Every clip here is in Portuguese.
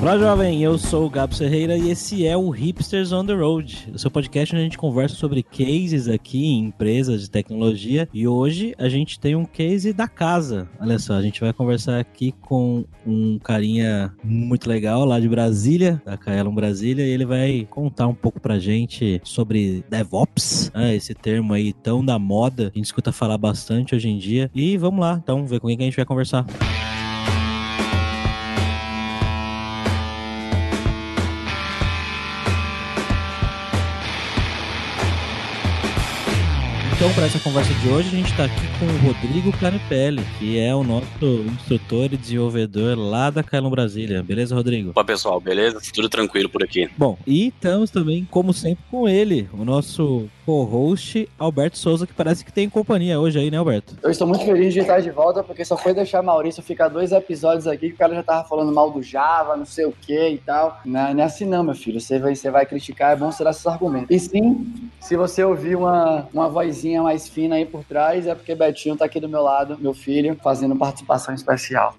Olá, jovem. Eu sou o Gabo Ferreira e esse é o Hipsters on the Road, o seu podcast onde a gente conversa sobre cases aqui em empresas de tecnologia. E hoje a gente tem um case da casa. Olha só, a gente vai conversar aqui com um carinha muito legal lá de Brasília, da Kaelon Brasília, e ele vai contar um pouco pra gente sobre DevOps, né, esse termo aí tão da moda, a gente escuta falar bastante hoje em dia. E vamos lá, então, ver com quem que a gente vai conversar. Então, para essa conversa de hoje, a gente está aqui com o Rodrigo Canipelli, que é o nosso instrutor e desenvolvedor lá da Kailon Brasília. Beleza, Rodrigo? Opa, pessoal, beleza? Tudo tranquilo por aqui. Bom, e estamos também, como sempre, com ele, o nosso co-host Alberto Souza, que parece que tem companhia hoje aí, né, Alberto? Eu estou muito feliz de estar de volta, porque só foi deixar Maurício ficar dois episódios aqui que o cara já tava falando mal do Java, não sei o que e tal. Não, não é assim não, meu filho. Você vai, você vai criticar, é bom ser esses argumentos. E sim, se você ouvir uma, uma vozinha mais fina aí por trás, é porque Betinho tá aqui do meu lado, meu filho, fazendo participação especial.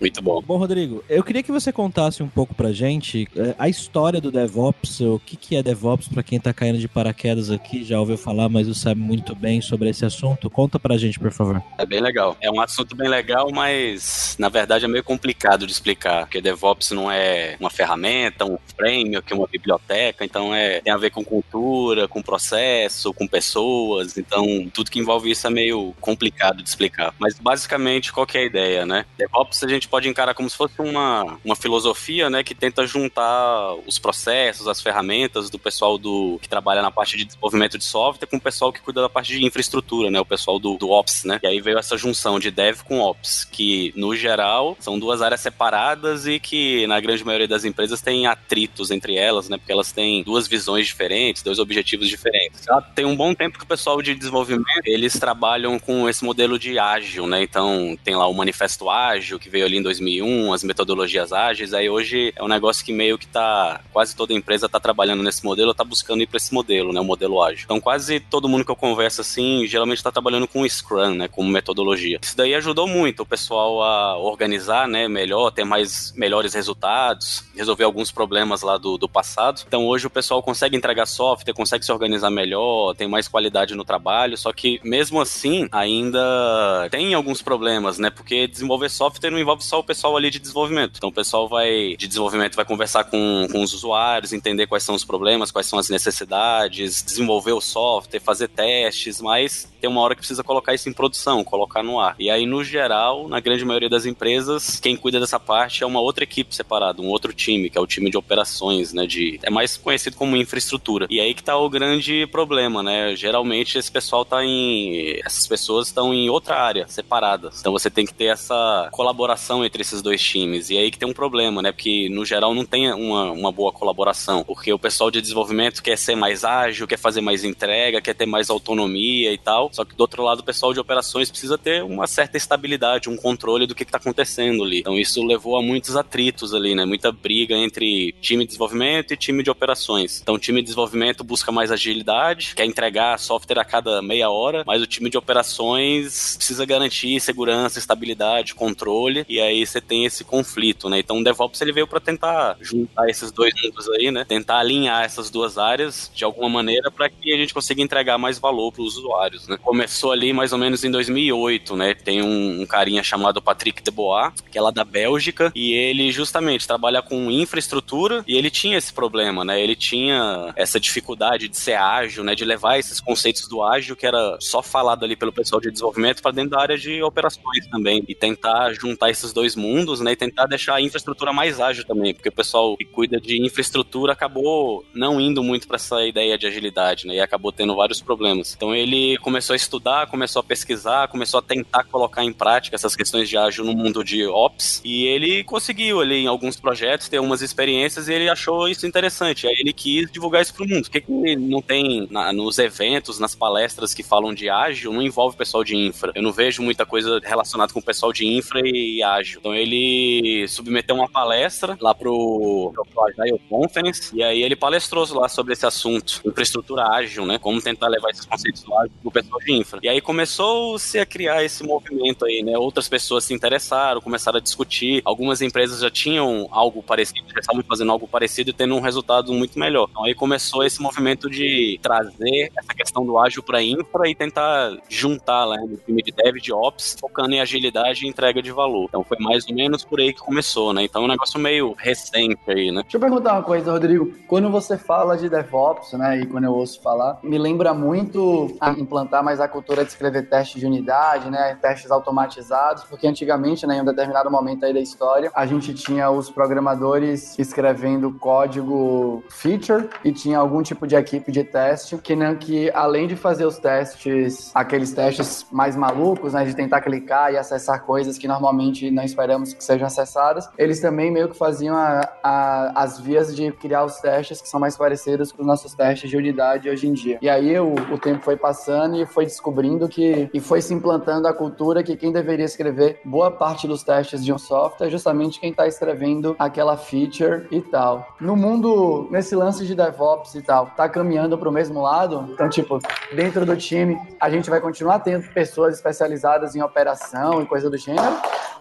Muito bom. Bom, Rodrigo, eu queria que você contasse um pouco pra gente é, a história do DevOps, o que, que é DevOps para quem tá caindo de paraquedas aqui, já ouviu falar, mas não sabe muito bem sobre esse assunto. Conta pra gente, por favor. É bem legal. É um assunto bem legal, mas na verdade é meio complicado de explicar, porque DevOps não é uma ferramenta, um framework, uma biblioteca, então é tem a ver com cultura, com processo, com pessoas, então tudo que envolve isso é meio complicado de explicar. Mas basicamente, qual que é a ideia, né? DevOps a gente pode encarar como se fosse uma, uma filosofia, né, que tenta juntar os processos, as ferramentas do pessoal do que trabalha na parte de desenvolvimento de software com o pessoal que cuida da parte de infraestrutura, né, o pessoal do, do Ops, né? E aí veio essa junção de Dev com Ops, que no geral são duas áreas separadas e que na grande maioria das empresas tem atritos entre elas, né, porque elas têm duas visões diferentes, dois objetivos diferentes. Já tem um bom tempo que o pessoal de desenvolvimento, eles trabalham com esse modelo de ágil, né? Então tem lá o manifesto ágil que veio ali em 2001, as metodologias ágeis, aí hoje é um negócio que meio que tá, quase toda empresa tá trabalhando nesse modelo, tá buscando ir para esse modelo, né, o modelo ágil. Então quase todo mundo que eu converso assim, geralmente tá trabalhando com Scrum, né, como metodologia. Isso daí ajudou muito o pessoal a organizar, né, melhor, ter mais melhores resultados, resolver alguns problemas lá do, do passado. Então hoje o pessoal consegue entregar software, consegue se organizar melhor, tem mais qualidade no trabalho, só que mesmo assim ainda tem alguns problemas, né, porque desenvolver software não envolve só o pessoal ali de desenvolvimento. Então o pessoal vai de desenvolvimento vai conversar com, com os usuários, entender quais são os problemas, quais são as necessidades, desenvolver o software, fazer testes, mas tem uma hora que precisa colocar isso em produção, colocar no ar. E aí, no geral, na grande maioria das empresas, quem cuida dessa parte é uma outra equipe separada, um outro time, que é o time de operações, né? De, é mais conhecido como infraestrutura. E aí que tá o grande problema, né? Geralmente esse pessoal tá em. Essas pessoas estão em outra área, separadas. Então você tem que ter essa colaboração entre esses dois times. E aí que tem um problema, né? Porque no geral não tem uma, uma boa colaboração. Porque o pessoal de desenvolvimento quer ser mais ágil, quer fazer mais entrega, quer ter mais autonomia e tal. Só que do outro lado, o pessoal de operações precisa ter uma certa estabilidade, um controle do que está acontecendo ali. Então isso levou a muitos atritos ali, né? Muita briga entre time de desenvolvimento e time de operações. Então o time de desenvolvimento busca mais agilidade, quer entregar software a cada meia hora, mas o time de operações precisa garantir segurança, estabilidade, controle, e aí você tem esse conflito, né? Então o DevOps ele veio para tentar juntar esses dois mundos aí, né? Tentar alinhar essas duas áreas de alguma maneira para que a gente consiga entregar mais valor para os usuários, né? Começou ali mais ou menos em 2008, né? Tem um, um carinha chamado Patrick Debois, que é lá da Bélgica, e ele justamente trabalha com infraestrutura e ele tinha esse problema, né? Ele tinha essa dificuldade de ser ágil, né? De levar esses conceitos do ágil que era só falado ali pelo pessoal de desenvolvimento para dentro da área de operações também e tentar juntar esses dois mundos, né? E tentar deixar a infraestrutura mais ágil também, porque o pessoal que cuida de infraestrutura acabou não indo muito para essa ideia de agilidade, né? E acabou tendo vários problemas. Então ele começou a estudar, começou a pesquisar, começou a tentar colocar em prática essas questões de ágil no mundo de ops e ele conseguiu ali em alguns projetos ter umas experiências e ele achou isso interessante. Aí ele quis divulgar isso pro mundo. Por que, que não tem na, nos eventos, nas palestras que falam de ágil, não envolve o pessoal de infra? Eu não vejo muita coisa relacionada com o pessoal de infra e ágil ágil. Então ele submeteu uma palestra lá pro, Agile Conference e aí ele palestrou lá sobre esse assunto, infraestrutura ágil, né? Como tentar levar esses conceitos ágeis pro pessoal de infra. E aí começou-se a criar esse movimento aí, né? Outras pessoas se interessaram, começaram a discutir. Algumas empresas já tinham algo parecido, já estavam fazendo algo parecido e tendo um resultado muito melhor. Então aí começou esse movimento de trazer essa questão do ágil para infra e tentar juntar né, no time de dev de ops, focando em agilidade e entrega de valor. Então foi mais ou menos por aí que começou, né? Então é um negócio meio recente aí, né? Deixa eu perguntar uma coisa, Rodrigo. Quando você fala de DevOps, né, e quando eu ouço falar, me lembra muito a implantar mais a cultura de escrever testes de unidade, né, testes automatizados, porque antigamente, né, em um determinado momento aí da história, a gente tinha os programadores escrevendo código feature e tinha algum tipo de equipe de teste que, não, que além de fazer os testes, aqueles testes mais malucos, né, de tentar clicar e acessar coisas que normalmente não esperamos que sejam acessadas, eles também meio que faziam a, a, as vias de criar os testes que são mais parecidos com os nossos testes de unidade hoje em dia. E aí o, o tempo foi passando e foi descobrindo que e foi se implantando a cultura que quem deveria escrever boa parte dos testes de um software é justamente quem está escrevendo aquela feature e tal. No mundo, nesse lance de DevOps e tal, tá caminhando para o mesmo lado? Então, tipo, dentro do time, a gente vai continuar tendo pessoas especializadas em operação e coisa do gênero?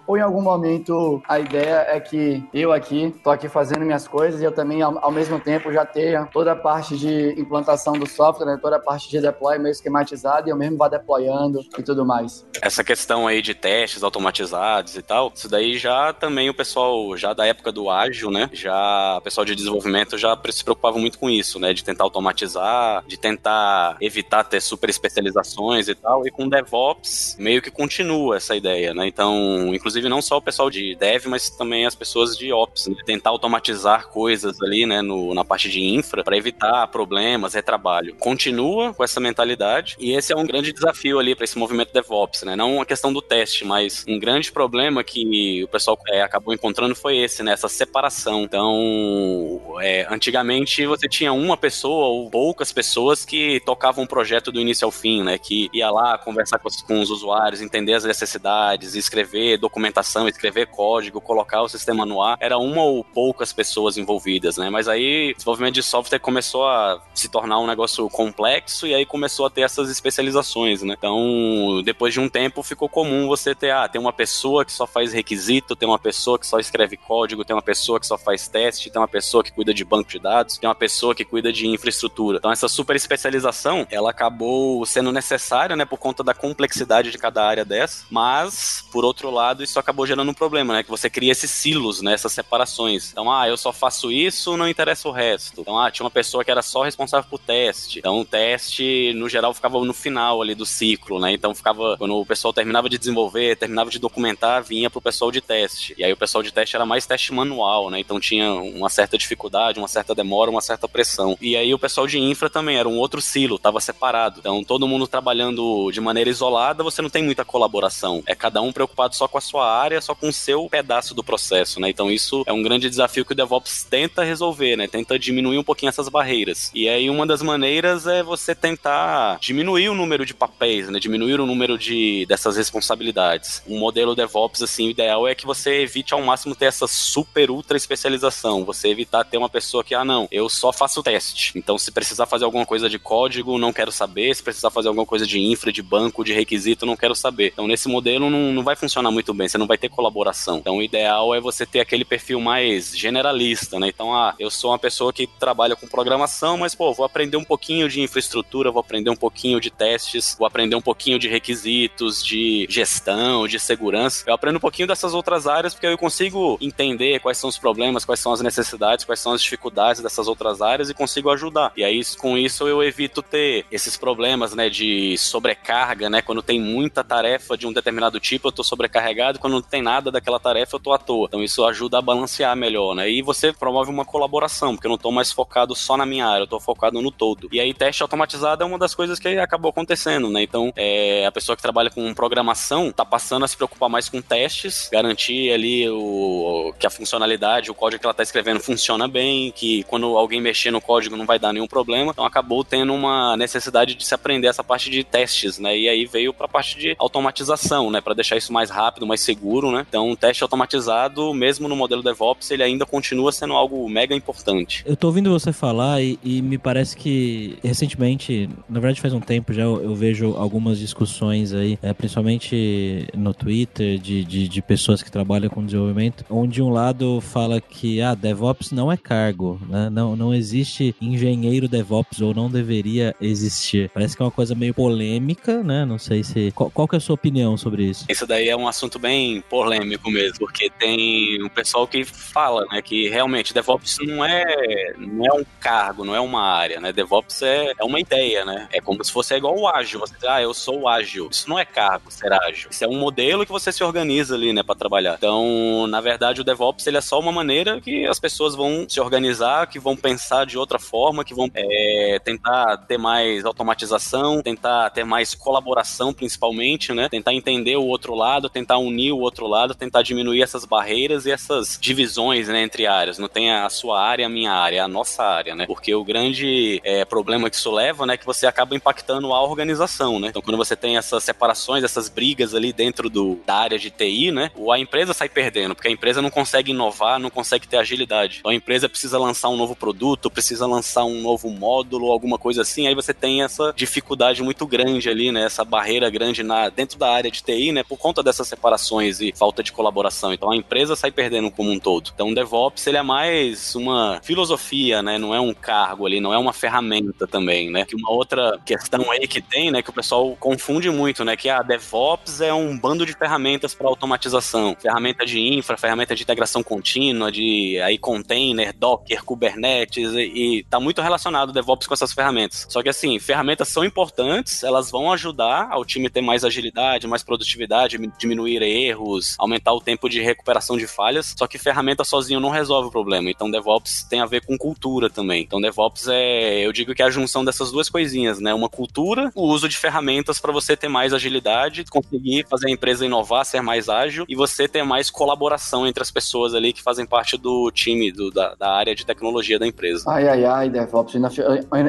Ou em algum momento a ideia é que eu aqui tô aqui fazendo minhas coisas e eu também ao, ao mesmo tempo já tenha toda a parte de implantação do software, né, toda a parte de deploy meio esquematizada e eu mesmo vá deployando e tudo mais. Essa questão aí de testes automatizados e tal, isso daí já também o pessoal já da época do ágil, né, já o pessoal de desenvolvimento já se preocupava muito com isso, né, de tentar automatizar, de tentar evitar ter super especializações e tal, e com DevOps meio que continua essa ideia, né? Então, inclusive inclusive não só o pessoal de dev, mas também as pessoas de ops, né? tentar automatizar coisas ali, né, no, na parte de infra para evitar problemas, retrabalho. Continua com essa mentalidade e esse é um grande desafio ali para esse movimento DevOps, né? Não a questão do teste, mas um grande problema que o pessoal é, acabou encontrando foi esse, né? Essa separação. Então, é, antigamente você tinha uma pessoa ou poucas pessoas que tocavam um projeto do início ao fim, né? Que ia lá conversar com os, com os usuários, entender as necessidades, escrever documentos documentação, escrever código, colocar o sistema no ar, era uma ou poucas pessoas envolvidas, né? Mas aí o desenvolvimento de software começou a se tornar um negócio complexo e aí começou a ter essas especializações, né? Então, depois de um tempo, ficou comum você ter, ah, tem uma pessoa que só faz requisito, tem uma pessoa que só escreve código, tem uma pessoa que só faz teste, tem uma pessoa que cuida de banco de dados, tem uma pessoa que cuida de infraestrutura. Então, essa super especialização, ela acabou sendo necessária, né, por conta da complexidade de cada área dessa, mas, por outro lado, isso isso acabou gerando um problema, né? Que você cria esses silos, né? Essas separações. Então, ah, eu só faço isso, não interessa o resto. Então, ah, tinha uma pessoa que era só responsável por teste. Então, o teste, no geral, ficava no final ali do ciclo, né? Então, ficava, quando o pessoal terminava de desenvolver, terminava de documentar, vinha pro pessoal de teste. E aí, o pessoal de teste era mais teste manual, né? Então, tinha uma certa dificuldade, uma certa demora, uma certa pressão. E aí, o pessoal de infra também era um outro silo, tava separado. Então, todo mundo trabalhando de maneira isolada, você não tem muita colaboração. É cada um preocupado só com a sua área, só com o seu pedaço do processo, né? Então isso é um grande desafio que o DevOps tenta resolver, né? Tenta diminuir um pouquinho essas barreiras. E aí uma das maneiras é você tentar diminuir o número de papéis, né? Diminuir o número de dessas responsabilidades. Um modelo DevOps assim, ideal é que você evite ao máximo ter essa super ultra especialização. Você evitar ter uma pessoa que ah não, eu só faço teste. Então se precisar fazer alguma coisa de código, não quero saber. Se precisar fazer alguma coisa de infra, de banco, de requisito, não quero saber. Então nesse modelo não, não vai funcionar muito bem. Você não vai ter colaboração. Então, o ideal é você ter aquele perfil mais generalista, né? Então, ah, eu sou uma pessoa que trabalha com programação, mas, pô, vou aprender um pouquinho de infraestrutura, vou aprender um pouquinho de testes, vou aprender um pouquinho de requisitos, de gestão, de segurança. Eu aprendo um pouquinho dessas outras áreas porque eu consigo entender quais são os problemas, quais são as necessidades, quais são as dificuldades dessas outras áreas e consigo ajudar. E aí, com isso, eu evito ter esses problemas, né, de sobrecarga, né? Quando tem muita tarefa de um determinado tipo, eu tô sobrecarregado. Quando não tem nada daquela tarefa, eu tô à toa. Então isso ajuda a balancear melhor, né? E você promove uma colaboração, porque eu não tô mais focado só na minha área, eu tô focado no todo. E aí teste automatizado é uma das coisas que acabou acontecendo, né? Então, é, a pessoa que trabalha com programação tá passando a se preocupar mais com testes, garantir ali o, que a funcionalidade, o código que ela tá escrevendo funciona bem, que quando alguém mexer no código não vai dar nenhum problema. Então acabou tendo uma necessidade de se aprender essa parte de testes, né? E aí veio para a parte de automatização, né, para deixar isso mais rápido, mais seguro, né? Então, um teste automatizado, mesmo no modelo DevOps, ele ainda continua sendo algo mega importante. Eu tô ouvindo você falar e, e me parece que recentemente, na verdade faz um tempo já, eu, eu vejo algumas discussões aí, é, principalmente no Twitter, de, de, de, pessoas que trabalham com desenvolvimento, onde um lado fala que ah, DevOps não é cargo, né? Não, não existe engenheiro DevOps ou não deveria existir. Parece que é uma coisa meio polêmica, né? Não sei se. Qual, qual que é a sua opinião sobre isso? Isso daí é um assunto bem polêmico mesmo, porque tem um pessoal que fala, né, que realmente DevOps não é, não é um cargo, não é uma área, né? DevOps é, é uma ideia, né? É como se fosse igual o ágil. Você diz, ah, eu sou ágil. Isso não é cargo, ser ágil. Isso é um modelo que você se organiza ali, né, para trabalhar. Então, na verdade, o DevOps ele é só uma maneira que as pessoas vão se organizar, que vão pensar de outra forma, que vão é, tentar ter mais automatização, tentar ter mais colaboração, principalmente, né? Tentar entender o outro lado, tentar unir o outro lado, tentar diminuir essas barreiras e essas divisões, né, entre áreas. Não tem a sua área a minha área, é a nossa área, né? Porque o grande é, problema que isso leva, né, é que você acaba impactando a organização, né? Então, quando você tem essas separações, essas brigas ali dentro do, da área de TI, né? A empresa sai perdendo, porque a empresa não consegue inovar, não consegue ter agilidade. Então, a empresa precisa lançar um novo produto, precisa lançar um novo módulo, alguma coisa assim, aí você tem essa dificuldade muito grande ali, né? Essa barreira grande na, dentro da área de TI, né? Por conta dessas separações e falta de colaboração. Então, a empresa sai perdendo como um todo. Então, o DevOps, ele é mais uma filosofia, né? Não é um cargo ali, não é uma ferramenta também, né? Que uma outra questão aí que tem, né? Que o pessoal confunde muito, né? Que a DevOps é um bando de ferramentas para automatização. Ferramenta de infra, ferramenta de integração contínua, de aí container, Docker, Kubernetes e, e tá muito relacionado o DevOps com essas ferramentas. Só que assim, ferramentas são importantes, elas vão ajudar ao time ter mais agilidade, mais produtividade, diminuir erros, aumentar o tempo de recuperação de falhas. Só que ferramenta sozinho não resolve o problema. Então DevOps tem a ver com cultura também. Então DevOps é, eu digo que é a junção dessas duas coisinhas, né? Uma cultura, o uso de ferramentas para você ter mais agilidade, conseguir fazer a empresa inovar, ser mais ágil e você ter mais colaboração entre as pessoas ali que fazem parte do time, do, da, da área de tecnologia da empresa. Ai, ai, ai, DevOps. Eu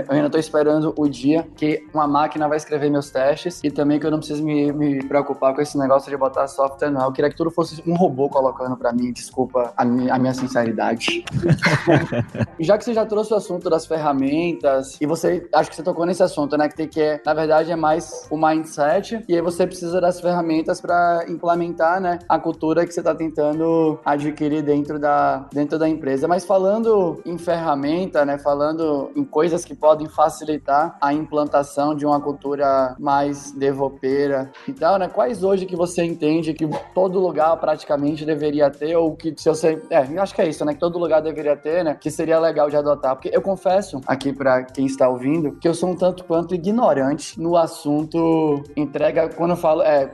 ainda tô esperando o dia que uma máquina vai escrever meus testes e também que eu não preciso me, me preocupar com esse negócio de botar software, Eu queria que tudo fosse um robô colocando para mim, desculpa a minha, a minha sinceridade. já que você já trouxe o assunto das ferramentas e você, acho que você tocou nesse assunto, né, que tem que, é, na verdade, é mais o mindset e aí você precisa das ferramentas para implementar, né, a cultura que você está tentando adquirir dentro da, dentro da empresa. Mas falando em ferramenta, né, falando em coisas que podem facilitar a implantação de uma cultura mais devopeira e tal, né, quais hoje que você entende que todo lugar praticamente deveria ter ou que se você, é, acho que é isso, né, que todo lugar deveria ter, né, que seria legal de adotar, porque eu confesso aqui para quem está ouvindo que eu sou um tanto quanto ignorante no assunto entrega, quando eu falo é,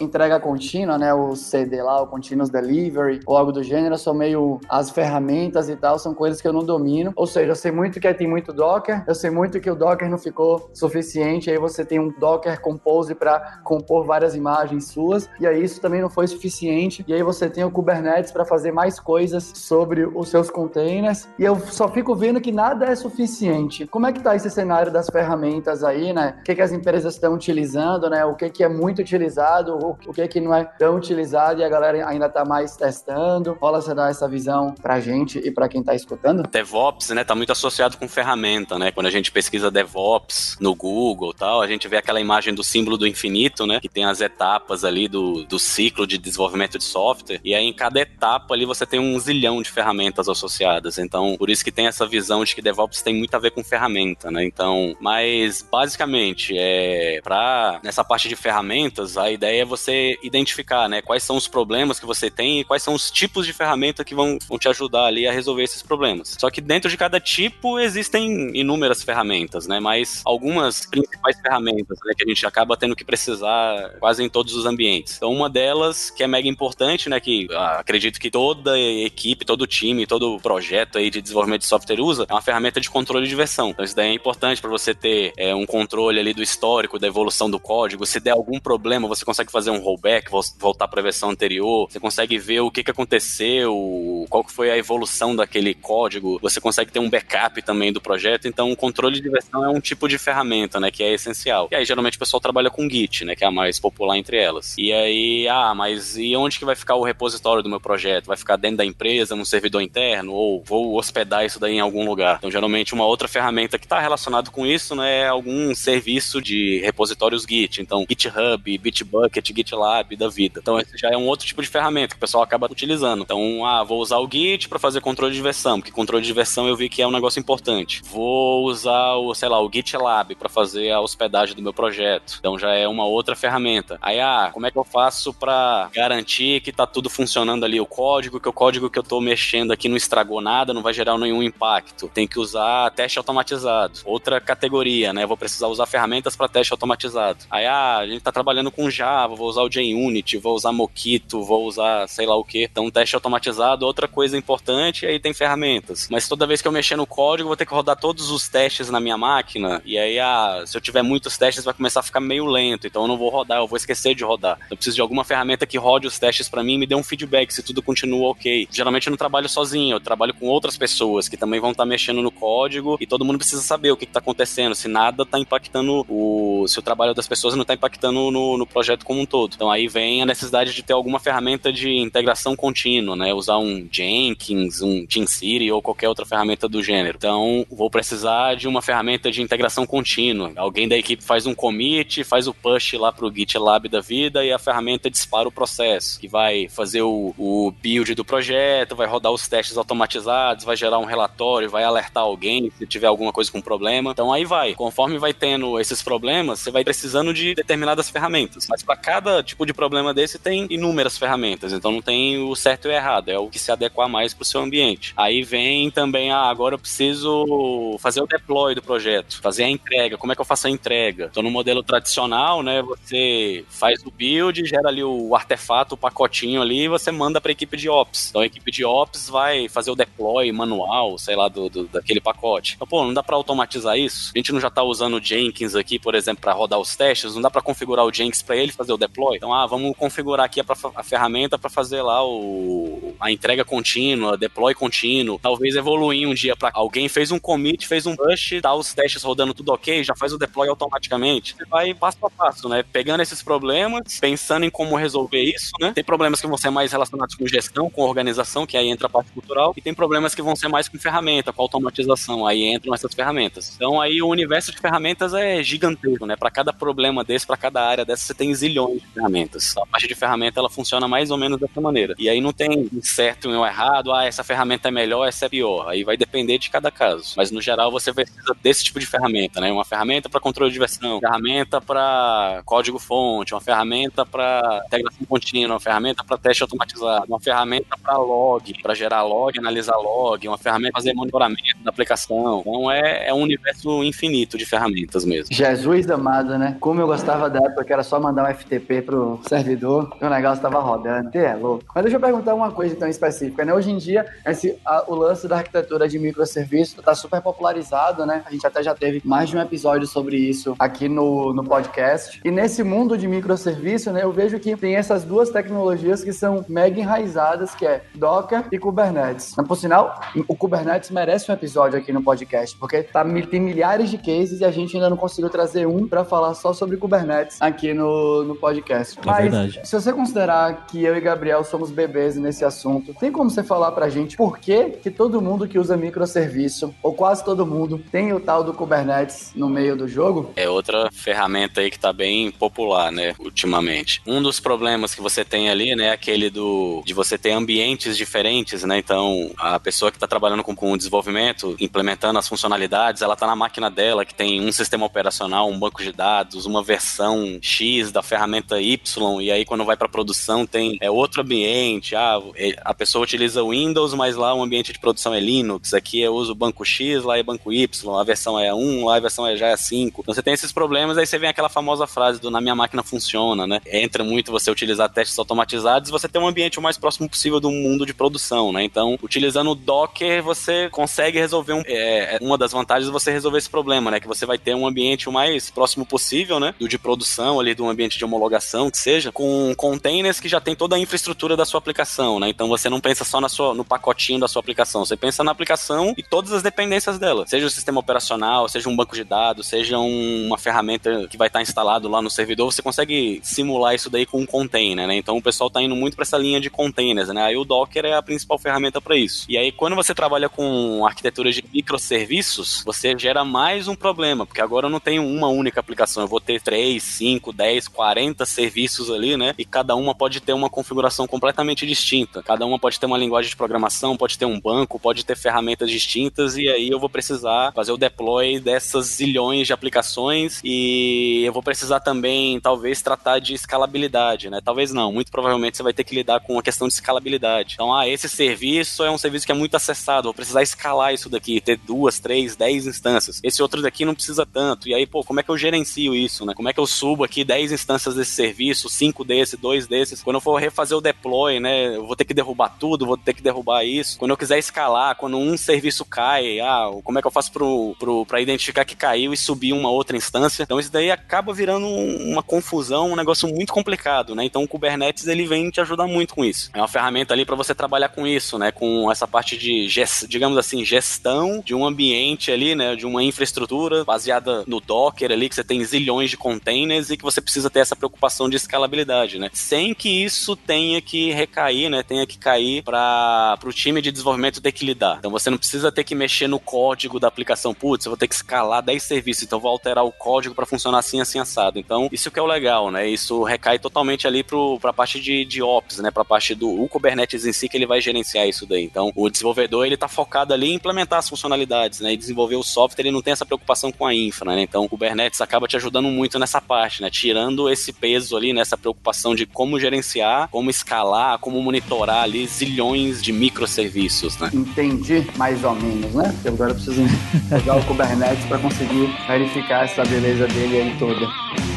entrega contínua, né, o CD lá, o Continuous Delivery ou algo do gênero, eu sou meio as ferramentas e tal, são coisas que eu não domino. Ou seja, eu sei muito que tem muito Docker, eu sei muito que o Docker não ficou suficiente, aí você tem um Docker Compose para compor várias imagens suas, e aí isso também não foi suficiente, e aí você tem o Kubernetes para fazer mais coisas sobre os seus containers, e eu só fico vendo que nada é suficiente. Como é que tá esse cenário das ferramentas aí, né? O que, que as empresas estão utilizando, né? O que, que é muito utilizado, o que, que não é tão utilizado e a galera ainda tá mais testando. Rola você dar essa visão pra gente e para quem tá escutando? DevOps, né, tá muito associado com ferramenta, né? Quando a gente pesquisa DevOps no Google tal, a gente vê aquela imagem do símbolo do infinito, né? Que tem as etapas ali do, do de desenvolvimento de software. E aí em cada etapa ali você tem um zilhão de ferramentas associadas. Então, por isso que tem essa visão de que DevOps tem muito a ver com ferramenta, né? Então, mas basicamente, é para nessa parte de ferramentas, a ideia é você identificar, né, quais são os problemas que você tem e quais são os tipos de ferramenta que vão, vão te ajudar ali a resolver esses problemas. Só que dentro de cada tipo existem inúmeras ferramentas, né? Mas algumas principais ferramentas né, que a gente acaba tendo que precisar quase em todos os ambientes. Então, uma delas que é mega importante, né, que ah, acredito que toda equipe, todo time, todo projeto aí de desenvolvimento de software usa, é uma ferramenta de controle de versão. Então, isso daí é importante para você ter é, um controle ali do histórico, da evolução do código. Se der algum problema, você consegue fazer um rollback, voltar para a versão anterior. Você consegue ver o que, que aconteceu, qual que foi a evolução daquele código. Você consegue ter um backup também do projeto. Então, o controle de versão é um tipo de ferramenta, né, que é essencial. E aí, geralmente, o pessoal trabalha com Git, né, que é a mais popular entre elas. E aí, a Ah, mas e onde que vai ficar o repositório do meu projeto? Vai ficar dentro da empresa, num servidor interno, ou vou hospedar isso daí em algum lugar? Então, geralmente, uma outra ferramenta que está relacionada com isso né, é algum serviço de repositórios Git. Então, GitHub, Bitbucket, GitLab da vida. Então, esse já é um outro tipo de ferramenta que o pessoal acaba utilizando. Então, ah, vou usar o Git para fazer controle de versão, porque controle de versão eu vi que é um negócio importante. Vou usar o, sei lá, o GitLab para fazer a hospedagem do meu projeto. Então, já é uma outra ferramenta. Aí, ah, como é que eu faço para garantir que tá tudo funcionando ali o código, que o código que eu tô mexendo aqui não estragou nada, não vai gerar nenhum impacto. Tem que usar teste automatizado. Outra categoria, né? Vou precisar usar ferramentas para teste automatizado. Aí, ah, a gente tá trabalhando com Java, vou usar o JUnit, vou usar Mockito, vou usar sei lá o que. Então, teste automatizado, outra coisa importante, aí tem ferramentas. Mas toda vez que eu mexer no código, vou ter que rodar todos os testes na minha máquina. E aí, ah, se eu tiver muitos testes, vai começar a ficar meio lento. Então, eu não vou rodar, eu vou esquecer de rodar. Eu preciso de alguma ferramenta que rode os testes para mim e me dê um feedback se tudo continua ok. Geralmente eu não trabalho sozinho, eu trabalho com outras pessoas que também vão estar tá mexendo no código e todo mundo precisa saber o que está acontecendo, se nada está impactando o. se o trabalho das pessoas não está impactando no, no projeto como um todo. Então aí vem a necessidade de ter alguma ferramenta de integração contínua, né? Usar um Jenkins, um TeamCity ou qualquer outra ferramenta do gênero. Então vou precisar de uma ferramenta de integração contínua. Alguém da equipe faz um commit, faz o push lá pro GitLab da vida e a ferramenta dispara o processo, que vai fazer o, o build do projeto, vai rodar os testes automatizados, vai gerar um relatório, vai alertar alguém se tiver alguma coisa com problema. Então aí vai. Conforme vai tendo esses problemas, você vai precisando de determinadas ferramentas. Mas para cada tipo de problema desse tem inúmeras ferramentas. Então não tem o certo e o errado, é o que se adequar mais para o seu ambiente. Aí vem também, ah, agora eu preciso fazer o deploy do projeto, fazer a entrega. Como é que eu faço a entrega? Então no modelo tradicional, né, você faz o build, gera ali o artefato, o pacotinho ali, e você manda para equipe de Ops. Então a equipe de Ops vai fazer o deploy manual, sei lá, do, do daquele pacote. Então, pô, não dá para automatizar isso? A gente não já tá usando o Jenkins aqui, por exemplo, para rodar os testes, não dá para configurar o Jenkins para ele fazer o deploy? Então, ah, vamos configurar aqui a, a ferramenta para fazer lá o, a entrega contínua, deploy contínuo, talvez evoluir um dia para alguém fez um commit, fez um push, tá os testes rodando tudo ok, já faz o deploy automaticamente. Você vai passo a passo, né? Pegando esses problemas, pensando em como resolver isso, né? Tem problemas que vão ser mais relacionados com gestão, com organização, que aí entra a parte cultural, e tem problemas que vão ser mais com ferramenta, com automatização, aí entram essas ferramentas. Então aí o universo de ferramentas é gigantesco, né? Para cada problema desse, para cada área dessa, você tem zilhões de ferramentas. A parte de ferramenta ela funciona mais ou menos dessa maneira. E aí não tem certo um errado, ah, essa ferramenta é melhor, essa é pior. Aí vai depender de cada caso. Mas no geral você precisa desse tipo de ferramenta, né? Uma ferramenta para controle de versão, ferramenta para código fonte, uma ferramenta para integração contínua, uma ferramenta para teste automatizado, uma ferramenta para log, para gerar log, analisar log, uma ferramenta para fazer monitoramento da aplicação. Então é, é um universo infinito de ferramentas mesmo. Jesus amado, né? Como eu gostava da época que era só mandar um FTP pro servidor e o negócio tava rodando. Você é louco. Mas deixa eu perguntar uma coisa então específica, né? Hoje em dia, esse, a, o lance da arquitetura de microserviços está super popularizado, né? A gente até já teve mais de um episódio sobre isso aqui no, no podcast. E nesse mundo de microserviço, né, eu vejo que tem essas duas tecnologias que são mega enraizadas, que é Docker e Kubernetes. Por sinal, o Kubernetes merece um episódio aqui no podcast, porque tá, tem milhares de cases e a gente ainda não conseguiu trazer um para falar só sobre Kubernetes aqui no, no podcast. É Mas, verdade. se você considerar que eu e Gabriel somos bebês nesse assunto, tem como você falar pra gente por que, que todo mundo que usa microserviço, ou quase todo mundo, tem o tal do Kubernetes no meio do jogo? É outra ferramenta aí que tá bem popular, né, ultimamente. Um dos problemas que você tem ali, né, aquele do de você ter ambientes diferentes, né? Então, a pessoa que está trabalhando com, com o desenvolvimento, implementando as funcionalidades, ela tá na máquina dela que tem um sistema operacional, um banco de dados, uma versão X da ferramenta Y, e aí quando vai para produção tem é outro ambiente. Ah, é, a pessoa utiliza Windows, mas lá o ambiente de produção é Linux. Aqui eu uso banco X, lá é banco Y, a versão é 1, lá a versão é já é 5. Então você tem esses problemas, aí você vem aquela famosa frase do na minha máquina funciona, né? Entra muito você utilizar testes automatizados você tem um ambiente o mais próximo possível do mundo de produção, né? Então, utilizando o Docker, você consegue resolver um, é, é, uma das vantagens é você resolver esse problema, né? Que você vai ter um ambiente o mais próximo possível, né? Do de produção ali, do ambiente de homologação, que seja, com containers que já tem toda a infraestrutura da sua aplicação, né? Então você não pensa só na sua, no pacotinho da sua aplicação, você pensa na aplicação e todas as dependências dela, seja o sistema operacional, seja um banco de dados, seja um, uma ferramenta que vai estar instalado lá no servidor, você consegue simular isso daí com um container, né? Então o pessoal tá indo muito para essa linha de containers, né? Aí o Docker é a principal ferramenta para isso. E aí quando você trabalha com arquiteturas de microserviços, você gera mais um problema, porque agora eu não tenho uma única aplicação, eu vou ter 3, 5, 10, 40 serviços ali, né? E cada uma pode ter uma configuração completamente distinta. Cada uma pode ter uma linguagem de programação, pode ter um banco, pode ter ferramentas distintas e aí eu vou precisar fazer o deploy dessas zilhões de aplicações e eu vou precisar também talvez tratar de escalabilidade, né? Talvez não, muito provavelmente você vai ter que lidar com a questão de escalabilidade. Então, ah, esse serviço é um serviço que é muito acessado, vou precisar escalar isso daqui, ter duas, três, dez instâncias. Esse outro daqui não precisa tanto. E aí, pô, como é que eu gerencio isso, né? Como é que eu subo aqui dez instâncias desse serviço, cinco desse, dois desses? Quando eu for refazer o deploy, né, eu vou ter que derrubar tudo, vou ter que derrubar isso. Quando eu quiser escalar, quando um serviço cai, ah, como é que eu faço pro, pro, pra identificar que caiu e subir uma outra instância? Então, isso daí acaba virando uma confusão, um negócio muito complicado, né? Então, o Kubernetes, ele vem te ajudar muito com isso. É uma ferramenta ali para você trabalhar com isso, né? Com essa parte de, digamos assim, gestão de um ambiente ali, né? De uma infraestrutura baseada no Docker ali, que você tem zilhões de containers e que você precisa ter essa preocupação de escalabilidade, né? Sem que isso tenha que recair, né? Tenha que cair para o time de desenvolvimento ter que lidar. Então você não precisa ter que mexer no código da aplicação. Putz, eu vou ter que escalar 10 serviços, então vou alterar o código para funcionar assim, assim, assado. Então, isso que é o legal, né? Isso recai totalmente ali para a parte de, de Ops, né? Para a parte do Kubernetes em si que ele vai gerenciar isso daí. Então, o desenvolvedor ele tá focado ali em implementar as funcionalidades, né? E desenvolver o software, ele não tem essa preocupação com a infra, né? Então, o Kubernetes acaba te ajudando muito nessa parte, né? Tirando esse peso ali, nessa preocupação de como gerenciar, como escalar, como monitorar ali zilhões de microserviços, né? Entendi, mais ou menos, né? Eu agora preciso pegar o Kubernetes para conseguir verificar essa beleza dele aí toda.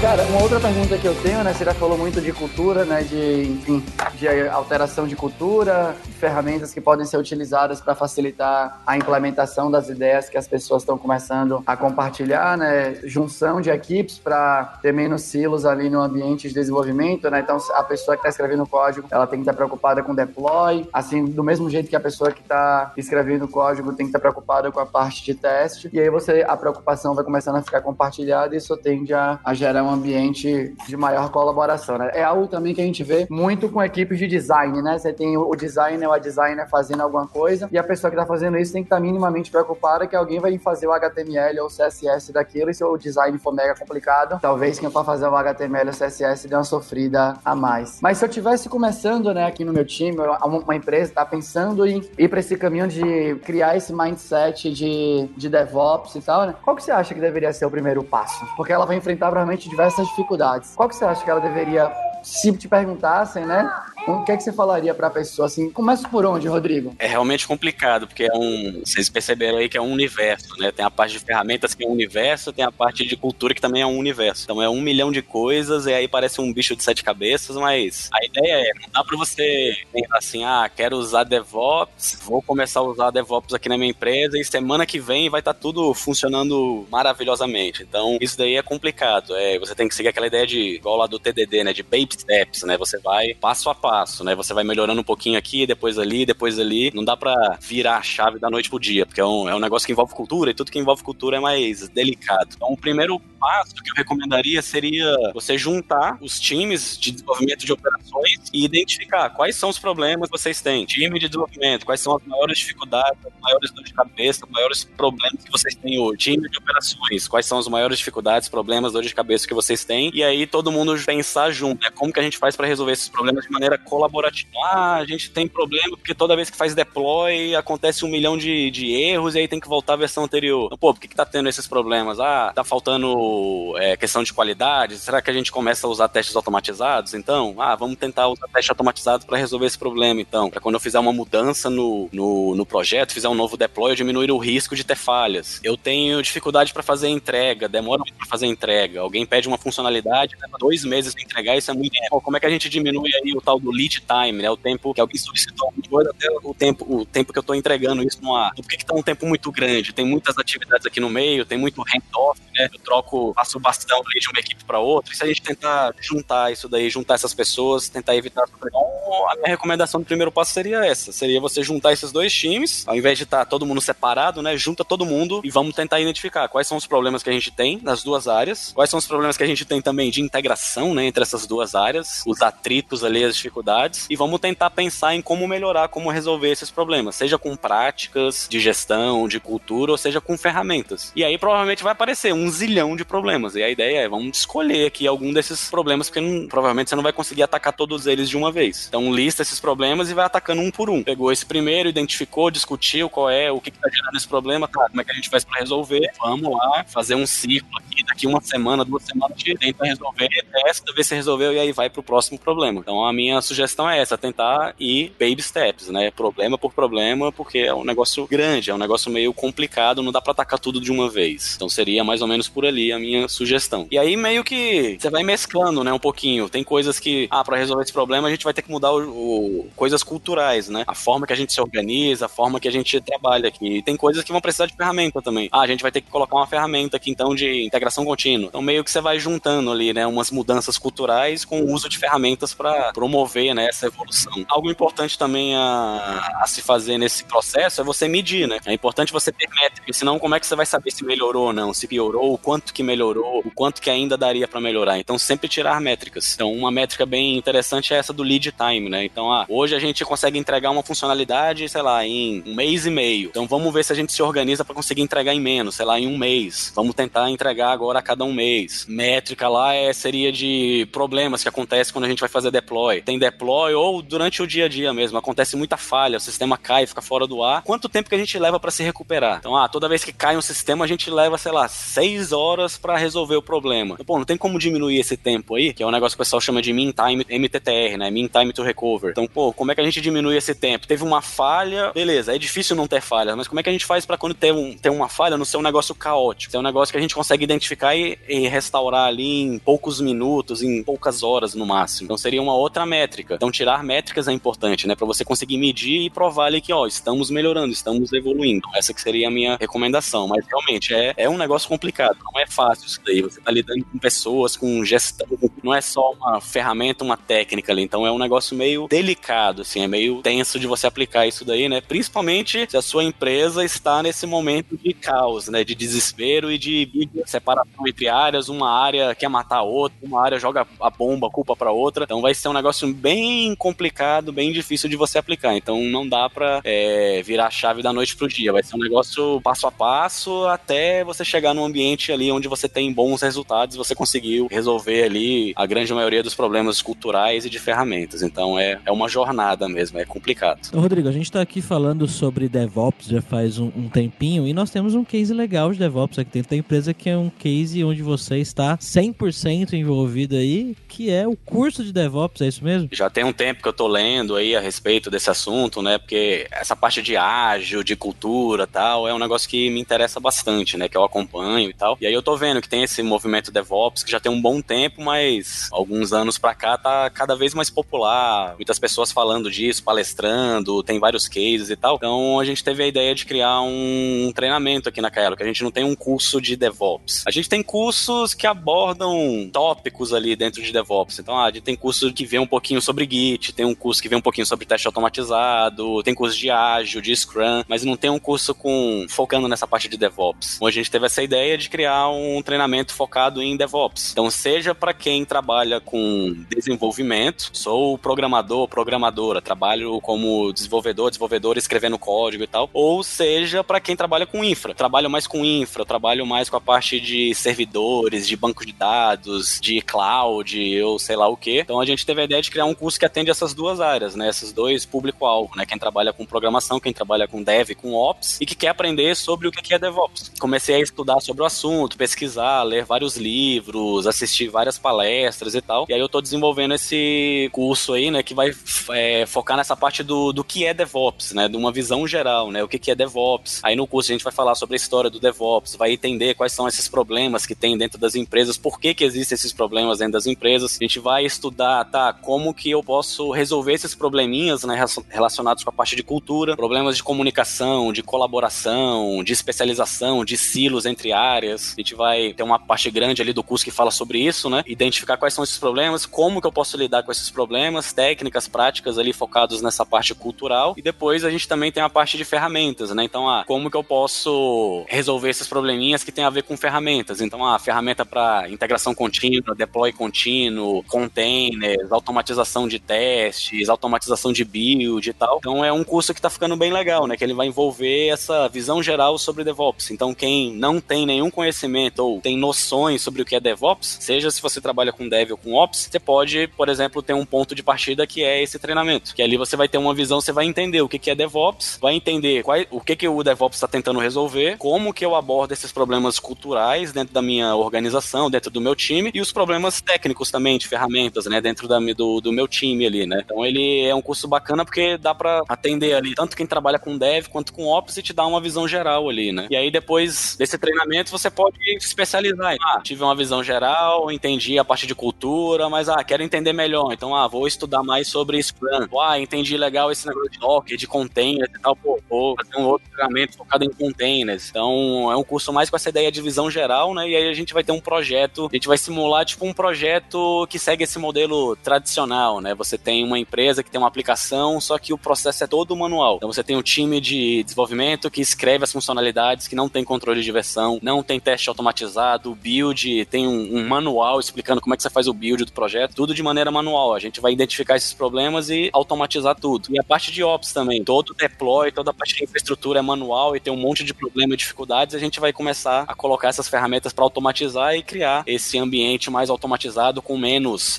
Cara, uma outra pergunta que eu tenho, né? Você já falou muito de cultura, né? De, enfim, de alteração de cultura, ferramentas que podem ser utilizadas para facilitar a implementação das ideias que as pessoas estão começando a compartilhar, né? Junção de equipes para ter menos silos ali no ambiente de desenvolvimento, né? Então, a pessoa que está escrevendo código, ela tem que estar preocupada com deploy, assim, do mesmo jeito que a pessoa que está escrevendo código tem que estar preocupada com a parte de teste. E aí você, a preocupação vai começando a ficar compartilhada e isso tende a, a gerar uma ambiente de maior colaboração, né? É algo também que a gente vê muito com equipes de design, né? Você tem o designer ou a designer fazendo alguma coisa e a pessoa que está fazendo isso tem que estar tá minimamente preocupada que alguém vai fazer o HTML ou o CSS daquilo e se o design for mega complicado, talvez quem for fazer o HTML ou CSS dê uma sofrida a mais. Mas se eu tivesse começando, né, aqui no meu time, uma empresa está pensando em ir para esse caminho de criar esse mindset de, de DevOps e tal, né? Qual que você acha que deveria ser o primeiro passo? Porque ela vai enfrentar provavelmente diversos essas dificuldades. Qual que você acha que ela deveria, se te perguntassem, né? O que é que você falaria para a pessoa assim? Começa por onde, Rodrigo? É realmente complicado, porque é um. Vocês perceberam aí que é um universo, né? Tem a parte de ferramentas que é um universo, tem a parte de cultura que também é um universo. Então é um milhão de coisas, e aí parece um bicho de sete cabeças, mas a ideia é, não dá para você pensar assim, ah, quero usar DevOps, vou começar a usar DevOps aqui na minha empresa, e semana que vem vai estar tá tudo funcionando maravilhosamente. Então, isso daí é complicado. É, você tem que seguir aquela ideia de, igual lá do TDD, né? De baby steps, né? Você vai passo a passo né? Você vai melhorando um pouquinho aqui, depois ali, depois ali. Não dá para virar a chave da noite pro dia, porque é um, é um negócio que envolve cultura e tudo que envolve cultura é mais delicado. Então, o primeiro passo que eu recomendaria seria você juntar os times de desenvolvimento de operações e identificar quais são os problemas que vocês têm. Time de desenvolvimento, quais são as maiores dificuldades, as maiores dores de cabeça, os maiores problemas que vocês têm hoje. Time de operações, quais são as maiores dificuldades, problemas, dores de cabeça que vocês têm. E aí todo mundo pensar junto, né? Como que a gente faz para resolver esses problemas de maneira colaborativa. Ah, a gente tem problema porque toda vez que faz deploy acontece um milhão de, de erros e aí tem que voltar à versão anterior. Então, pô, por que, que tá tendo esses problemas? Ah, tá faltando é, questão de qualidade? Será que a gente começa a usar testes automatizados? Então, ah, vamos tentar usar testes automatizados para resolver esse problema, então. Para quando eu fizer uma mudança no, no, no projeto, fizer um novo deploy, eu diminuir o risco de ter falhas. Eu tenho dificuldade para fazer entrega, demora muito para fazer entrega. Alguém pede uma funcionalidade, leva dois meses para entregar, isso é muito. Como é que a gente diminui aí o tal do lead time, né? O tempo que alguém solicitou até o tempo, o tempo que eu tô entregando isso numa. Por que, que tá um tempo muito grande? Tem muitas atividades aqui no meio, tem muito handoff, né? Eu troco, passo o de uma equipe para outra. E se a gente tentar juntar isso daí, juntar essas pessoas, tentar evitar. Então, a minha recomendação do primeiro passo seria essa: seria você juntar esses dois times, ao invés de estar tá todo mundo separado, né? Junta todo mundo e vamos tentar identificar quais são os problemas que a gente tem nas duas áreas, quais são os problemas que a gente tem também de integração, né? Entre essas duas áreas, os atritos ali, as dificuldades, e vamos tentar pensar em como melhorar, como resolver esses problemas, seja com práticas de gestão, de cultura, ou seja com ferramentas. E aí provavelmente vai aparecer um zilhão de problemas. E a ideia é, vamos escolher aqui algum desses problemas, porque não, provavelmente você não vai conseguir atacar todos eles de uma vez. Então lista esses problemas e vai atacando um por um. Pegou esse primeiro, identificou, discutiu qual é, o que, está gerando esse problema, tá, como é que a gente faz para resolver? Vamos lá, fazer um ciclo aqui, daqui uma semana, duas semanas, a gente tenta resolver, testa, ver se resolveu e aí vai pro próximo problema. Então a minha sugestão é essa, tentar ir baby steps, né? Problema por problema, porque é um negócio grande, é um negócio meio complicado, não dá pra atacar tudo de uma vez. Então seria mais ou menos por ali a minha sugestão. E aí meio que você vai mesclando, né, um pouquinho. Tem coisas que, ah, para resolver esse problema a gente vai ter que mudar o, o, coisas culturais, né? A forma que a gente se organiza, a forma que a gente trabalha aqui. E tem coisas que vão precisar de ferramenta também. Ah, a gente vai ter que colocar uma ferramenta aqui então de integração contínua. Então meio que você vai juntando ali, né, umas mudanças culturais com o uso de ferramentas para promover, né, essa evolução. Algo importante também a, a se fazer nesse processo é você medir, né? É importante você ter métricas, senão como é que você vai saber se melhorou ou não, se piorou, o quanto que melhorou, o quanto que ainda daria para melhorar. Então sempre tirar métricas. Então uma métrica bem interessante é essa do lead time, né? Então, ah, hoje a gente consegue entregar uma funcionalidade, sei lá, em um mês e meio. Então vamos ver se a gente se organiza para conseguir entregar em menos, sei lá, em um mês. Vamos tentar entregar agora a cada um mês. Métrica lá é, seria de problemas que acontecem quando a gente vai fazer deploy. Tem deploy ou durante o dia a dia mesmo. Acontece muita falha, o sistema cai, fica fora do ar. Quanto tempo que a gente leva para se recuperar? Então, ah, toda vez que cai um sistema, a gente leva, sei lá, seis horas para resolver o problema. Então, pô, não tem como diminuir esse tempo aí, que é um negócio que o pessoal chama de mean time MTTR, né? Mean time to recover. Então, pô, como é que a gente diminui esse tempo? Teve uma falha, beleza, é difícil não ter falha, mas como é que a gente faz para quando ter, um, ter uma falha não ser um negócio caótico? Ser um negócio que a gente consegue identificar e, e restaurar ali em poucos minutos, em poucas horas no máximo. Então seria uma outra métrica. Então tirar métricas é importante, né? Para você conseguir medir e provar ali que, ó, estamos melhorando, estamos evoluindo. Essa que seria a minha recomendação. Mas realmente é, é um negócio complicado, não é fácil isso daí. Você tá lidando com pessoas, com gestão, não é só uma ferramenta, uma técnica ali. Então é um negócio meio delicado, assim, é meio tenso de você aplicar isso daí, né? Principalmente se a sua empresa está nesse momento de caos, né? De desespero e de separação entre áreas. Uma área quer matar a outra, uma área joga a bomba, culpa para outra. Então vai ser um negócio bem complicado, bem difícil de você aplicar. Então não dá pra é, virar a chave da noite pro dia. Vai ser um negócio passo a passo até você chegar num ambiente ali onde você tem bons resultados, você conseguiu resolver ali a grande maioria dos problemas culturais e de ferramentas. Então é, é uma jornada mesmo, é complicado. Rodrigo, a gente tá aqui falando sobre DevOps já faz um, um tempinho e nós temos um case legal de DevOps aqui dentro da empresa que é um case onde você está 100% envolvido aí, que é o curso de DevOps, é isso mesmo? Já tem um tempo que eu tô lendo aí a respeito desse assunto, né? Porque essa parte de ágil, de cultura tal, é um negócio que me interessa bastante, né? Que eu acompanho e tal. E aí eu tô vendo que tem esse movimento DevOps que já tem um bom tempo, mas alguns anos pra cá tá cada vez mais popular. Muitas pessoas falando disso, palestrando, tem vários cases e tal. Então a gente teve a ideia de criar um treinamento aqui na Kaelo, que a gente não tem um curso de DevOps. A gente tem cursos que abordam tópicos ali dentro de DevOps. Então, ah, tem curso que vê um pouquinho sobre Git, tem um curso que vê um pouquinho sobre teste automatizado, tem curso de ágil, de Scrum, mas não tem um curso com focando nessa parte de DevOps. Então a gente teve essa ideia de criar um treinamento focado em DevOps. Então, seja para quem trabalha com desenvolvimento, sou programador, programadora, trabalho como desenvolvedor, desenvolvedor escrevendo código e tal, ou seja para quem trabalha com infra, trabalho mais com infra, trabalho mais com a parte de servidores, de banco de dados, de cloud, ou sei lá o que. Então a gente teve a ideia de criar um curso que atende essas duas áreas, né? Esses dois público-alvo, né? Quem trabalha com programação, quem trabalha com dev, com ops e que quer aprender sobre o que é DevOps. Comecei a estudar sobre o assunto, pesquisar, ler vários livros, assistir várias palestras palestras e tal. E aí eu tô desenvolvendo esse curso aí, né, que vai é, focar nessa parte do, do que é DevOps, né, de uma visão geral, né, o que, que é DevOps. Aí no curso a gente vai falar sobre a história do DevOps, vai entender quais são esses problemas que tem dentro das empresas, por que que existem esses problemas dentro das empresas. A gente vai estudar, tá, como que eu posso resolver esses probleminhas, né, relacionados com a parte de cultura, problemas de comunicação, de colaboração, de especialização, de silos entre áreas. A gente vai ter uma parte grande ali do curso que fala sobre isso, né? Identificar quais são esses problemas, como que eu posso lidar com esses problemas, técnicas, práticas ali focados nessa parte cultural. E depois a gente também tem a parte de ferramentas, né? Então, ah, como que eu posso resolver esses probleminhas que tem a ver com ferramentas? Então, a ah, ferramenta para integração contínua, deploy contínuo, containers, automatização de testes, automatização de build e tal. Então, é um curso que está ficando bem legal, né? Que ele vai envolver essa visão geral sobre DevOps. Então, quem não tem nenhum conhecimento ou tem noções sobre o que é DevOps, seja se você trabalha com Dev ou com Ops, você pode, por exemplo, ter um ponto de partida que é esse treinamento. Que ali você vai ter uma visão, você vai entender o que é DevOps, vai entender qual, o que, que o DevOps está tentando resolver, como que eu abordo esses problemas culturais dentro da minha organização, dentro do meu time, e os problemas técnicos também, de ferramentas, né, dentro da, do, do meu time ali, né. Então ele é um curso bacana porque dá para atender ali tanto quem trabalha com Dev quanto com Ops e te dá uma visão geral ali, né. E aí depois desse treinamento você pode se especializar. Ah, tive uma visão geral, entendi a parte de cultura, mas ah, quero entender melhor. Então, ah, vou estudar mais sobre Scrum. Ah, entendi legal esse negócio de Docker, de containers e tal. Pô, vou fazer um outro treinamento focado em containers. Então, é um curso mais com essa ideia de visão geral, né? E aí a gente vai ter um projeto, a gente vai simular tipo um projeto que segue esse modelo tradicional, né? Você tem uma empresa que tem uma aplicação, só que o processo é todo manual. Então você tem um time de desenvolvimento que escreve as funcionalidades, que não tem controle de versão, não tem teste automatizado, build tem um, um manual explicando como é que você faz o build do projeto, tudo de maneira manual. A gente vai identificar esses problemas e automatizar tudo. E a parte de ops também, todo deploy, toda a parte de infraestrutura é manual e tem um monte de problema e dificuldades, a gente vai começar a colocar essas ferramentas para automatizar e criar esse ambiente mais automatizado com menos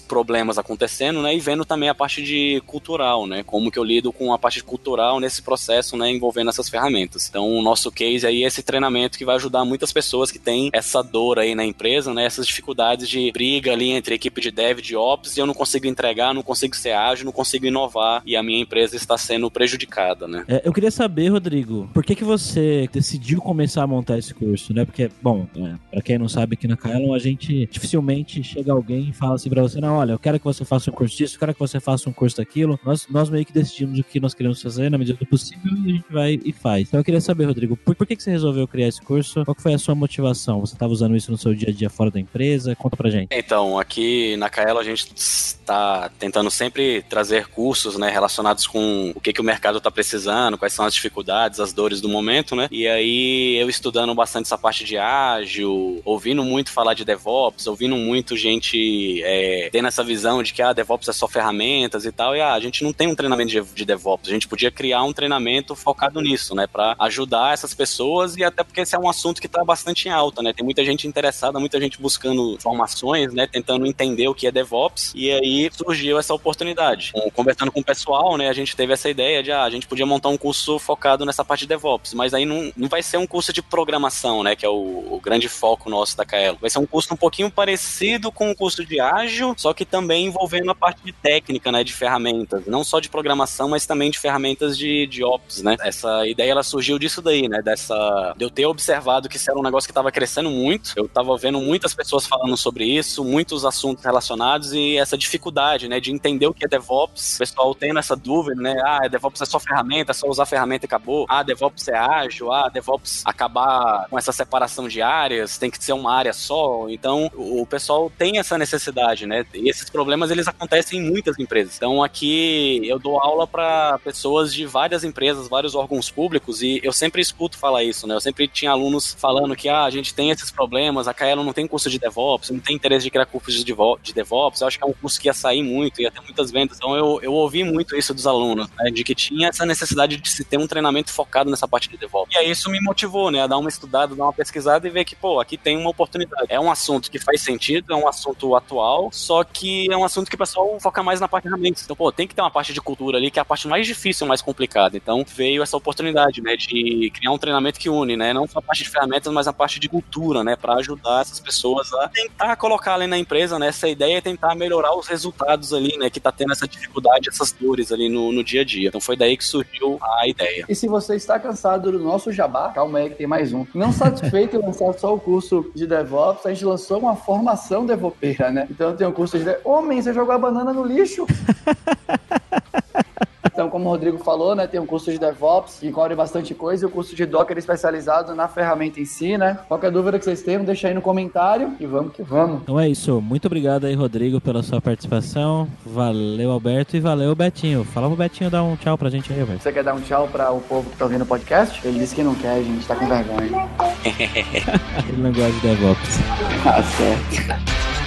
problemas acontecendo, né? E vendo também a parte de cultural, né? Como que eu lido com a parte cultural nesse processo, né, envolvendo essas ferramentas. Então, o nosso case aí é esse treinamento que vai ajudar muitas pessoas que têm essa dor aí na empresa, né? Essas dificuldades de briga ali entre equipe de dev e de ops e eu não consigo entregar, não consigo ser ágil, não consigo inovar e a minha empresa está sendo prejudicada, né? É, eu queria saber, Rodrigo, por que que você decidiu começar a montar esse curso, né? Porque, bom, é, para quem não sabe aqui na Kaelon, a gente dificilmente chega alguém e fala assim pra você, não, olha, eu quero que você faça um curso disso, eu quero que você faça um curso daquilo. Nós, nós meio que decidimos o que nós queremos fazer na medida do possível e a gente vai e faz. Então eu queria saber, Rodrigo, por, por que que você resolveu criar esse curso? Qual foi a sua motivação? Você estava usando isso no seu dia a dia fora da empresa? Conta pra gente. Então, aqui na Kaelo a gente está tentando sempre trazer cursos, né, relacionados com o que, que o mercado está precisando, quais são as dificuldades, as dores do momento, né? E aí eu estudando bastante essa parte de ágil, ouvindo muito falar de DevOps, ouvindo muito gente é, tendo essa visão de que a ah, DevOps é só ferramentas e tal, e ah, a gente não tem um treinamento de, de DevOps, a gente podia criar um treinamento focado nisso, né, para ajudar essas pessoas e até porque esse é um assunto que está bastante em alta, né? Tem muita gente interessada, muita gente buscando informações, né, tentando entender o que é DevOps, e aí surgiu essa oportunidade. Conversando com o pessoal, né, a gente teve essa ideia de, ah, a gente podia montar um curso focado nessa parte de DevOps, mas aí não, não vai ser um curso de programação, né, que é o, o grande foco nosso da Kaelo. Vai ser um curso um pouquinho parecido com o curso de ágil, só que também envolvendo a parte de técnica, né, de ferramentas, não só de programação, mas também de ferramentas de, de ops, né. Essa ideia, ela surgiu disso daí, né, dessa, de eu ter observado que isso era um negócio que estava crescendo muito, eu estava vendo muitas pessoas falando sobre isso, muitos assuntos relacionados e essa dificuldade, né, de entender o que é DevOps. O pessoal tendo essa dúvida, né, ah, DevOps é só ferramenta, é só usar ferramenta e acabou. Ah, DevOps é ágil, ah, DevOps acabar com essa separação de áreas, tem que ser uma área só. Então, o pessoal tem essa necessidade, né? E esses problemas eles acontecem em muitas empresas. Então, aqui eu dou aula para pessoas de várias empresas, vários órgãos públicos e eu sempre escuto falar isso, né? Eu sempre tinha alunos falando que ah, a gente tem esses problemas, a Kaelo não tem curso de DevOps, não tem interesse de criar cursos de, de DevOps. Eu acho que é um curso que ia sair muito, ia ter muitas vendas. Então eu, eu ouvi muito isso dos alunos, né, de que tinha essa necessidade de se ter um treinamento focado nessa parte de DevOps. E aí isso me motivou, né, a dar uma estudada, dar uma pesquisada e ver que, pô, aqui tem uma oportunidade. É um assunto que faz sentido, é um assunto atual, só que é um assunto que o pessoal foca mais na parte ferramentas. Então, pô, tem que ter uma parte de cultura ali que é a parte mais difícil, mais complicada. Então veio essa oportunidade, né, de criar um treinamento que une, né, não só a parte de ferramentas, mas a parte de cultura, né, para ajudar essas pessoas a tentar colocar ali na, empresa, né, essa ideia é tentar melhorar os resultados ali, né, que tá tendo essa dificuldade, essas dores ali no, no dia a dia. Então foi daí que surgiu a ideia. E se você está cansado do nosso jabá, calma aí que tem mais um. Não satisfeito em lançar só o curso de DevOps, a gente lançou uma formação devopeira, né? Então tem um curso de... Homem, você jogou a banana no lixo! Então, como o Rodrigo falou, né, tem um curso de DevOps que cobre bastante coisa e o curso de Docker especializado na ferramenta em si, né? Qualquer dúvida que vocês tenham, deixa aí no comentário e vamos que vamos. Então é isso. Muito obrigado aí, Rodrigo, pela sua participação. Valeu, Alberto, e valeu, Betinho. Fala pro Betinho dar um tchau pra gente aí, Alberto. Você quer dar um tchau para o povo que tá ouvindo o podcast? Ele disse que não quer, a gente tá com vergonha. Ele não gosta de DevOps. Ah, certo.